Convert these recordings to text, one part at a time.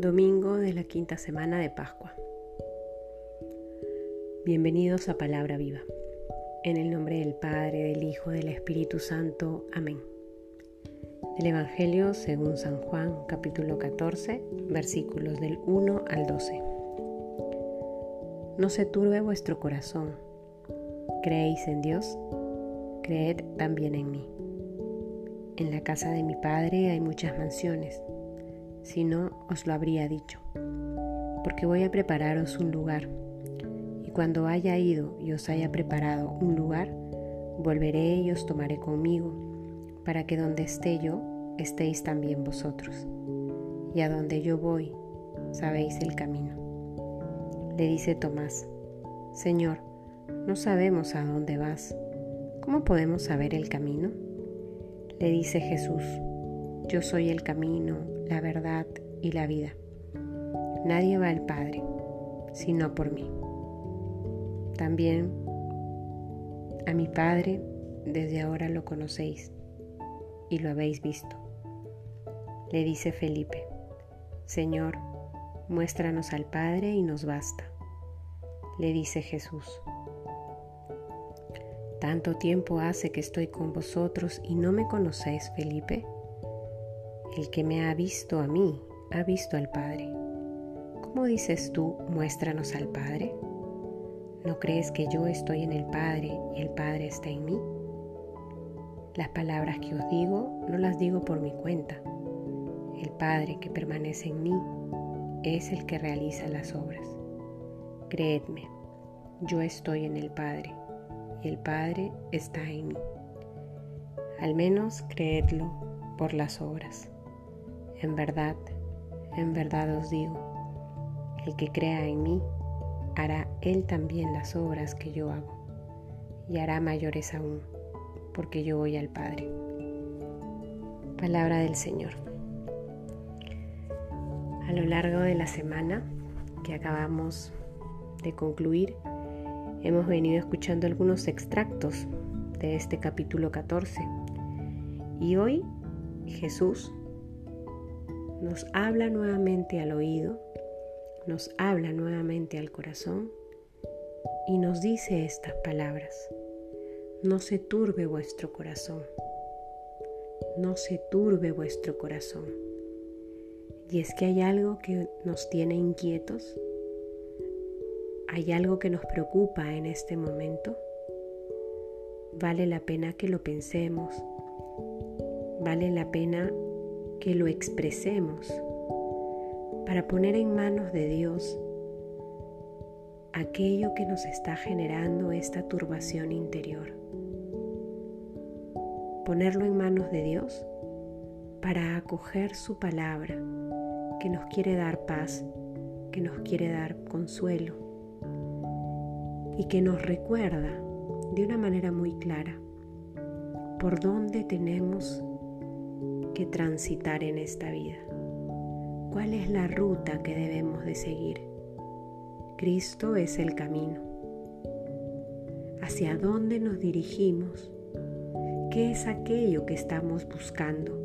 Domingo de la quinta semana de Pascua. Bienvenidos a Palabra Viva. En el nombre del Padre, del Hijo, del Espíritu Santo. Amén. El Evangelio según San Juan, capítulo 14, versículos del 1 al 12. No se turbe vuestro corazón. ¿Creéis en Dios? Creed también en mí. En la casa de mi Padre hay muchas mansiones si no os lo habría dicho, porque voy a prepararos un lugar, y cuando haya ido y os haya preparado un lugar, volveré y os tomaré conmigo, para que donde esté yo, estéis también vosotros, y a donde yo voy, sabéis el camino. Le dice Tomás, Señor, no sabemos a dónde vas, ¿cómo podemos saber el camino? Le dice Jesús, yo soy el camino, la verdad y la vida. Nadie va al Padre sino por mí. También a mi Padre desde ahora lo conocéis y lo habéis visto. Le dice Felipe, Señor, muéstranos al Padre y nos basta. Le dice Jesús, ¿tanto tiempo hace que estoy con vosotros y no me conocéis, Felipe? El que me ha visto a mí, ha visto al Padre. ¿Cómo dices tú, muéstranos al Padre? ¿No crees que yo estoy en el Padre y el Padre está en mí? Las palabras que os digo no las digo por mi cuenta. El Padre que permanece en mí es el que realiza las obras. Creedme, yo estoy en el Padre y el Padre está en mí. Al menos creedlo por las obras. En verdad, en verdad os digo, el que crea en mí, hará él también las obras que yo hago, y hará mayores aún, porque yo voy al Padre. Palabra del Señor. A lo largo de la semana que acabamos de concluir, hemos venido escuchando algunos extractos de este capítulo 14. Y hoy Jesús nos habla nuevamente al oído, nos habla nuevamente al corazón y nos dice estas palabras. No se turbe vuestro corazón, no se turbe vuestro corazón. Y es que hay algo que nos tiene inquietos, hay algo que nos preocupa en este momento. Vale la pena que lo pensemos, vale la pena que lo expresemos para poner en manos de Dios aquello que nos está generando esta turbación interior. Ponerlo en manos de Dios para acoger su palabra que nos quiere dar paz, que nos quiere dar consuelo y que nos recuerda de una manera muy clara por dónde tenemos que transitar en esta vida? ¿Cuál es la ruta que debemos de seguir? Cristo es el camino. ¿Hacia dónde nos dirigimos? ¿Qué es aquello que estamos buscando?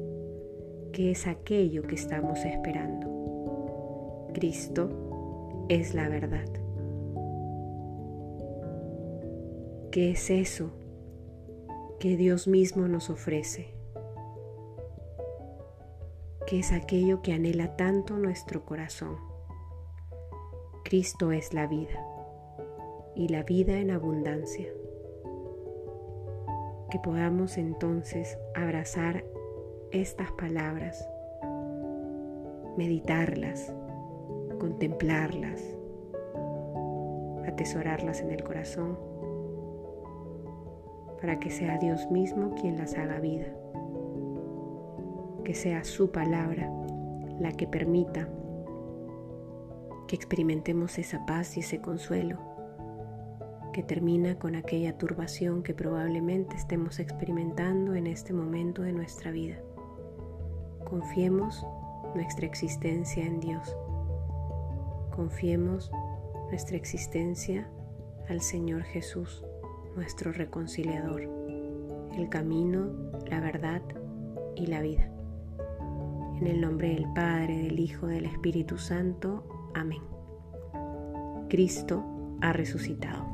¿Qué es aquello que estamos esperando? Cristo es la verdad. ¿Qué es eso que Dios mismo nos ofrece? Es aquello que anhela tanto nuestro corazón. Cristo es la vida y la vida en abundancia. Que podamos entonces abrazar estas palabras, meditarlas, contemplarlas, atesorarlas en el corazón, para que sea Dios mismo quien las haga vida que sea su palabra la que permita que experimentemos esa paz y ese consuelo que termina con aquella turbación que probablemente estemos experimentando en este momento de nuestra vida. Confiemos nuestra existencia en Dios. Confiemos nuestra existencia al Señor Jesús, nuestro reconciliador, el camino, la verdad y la vida. En el nombre del Padre, del Hijo, del Espíritu Santo. Amén. Cristo ha resucitado.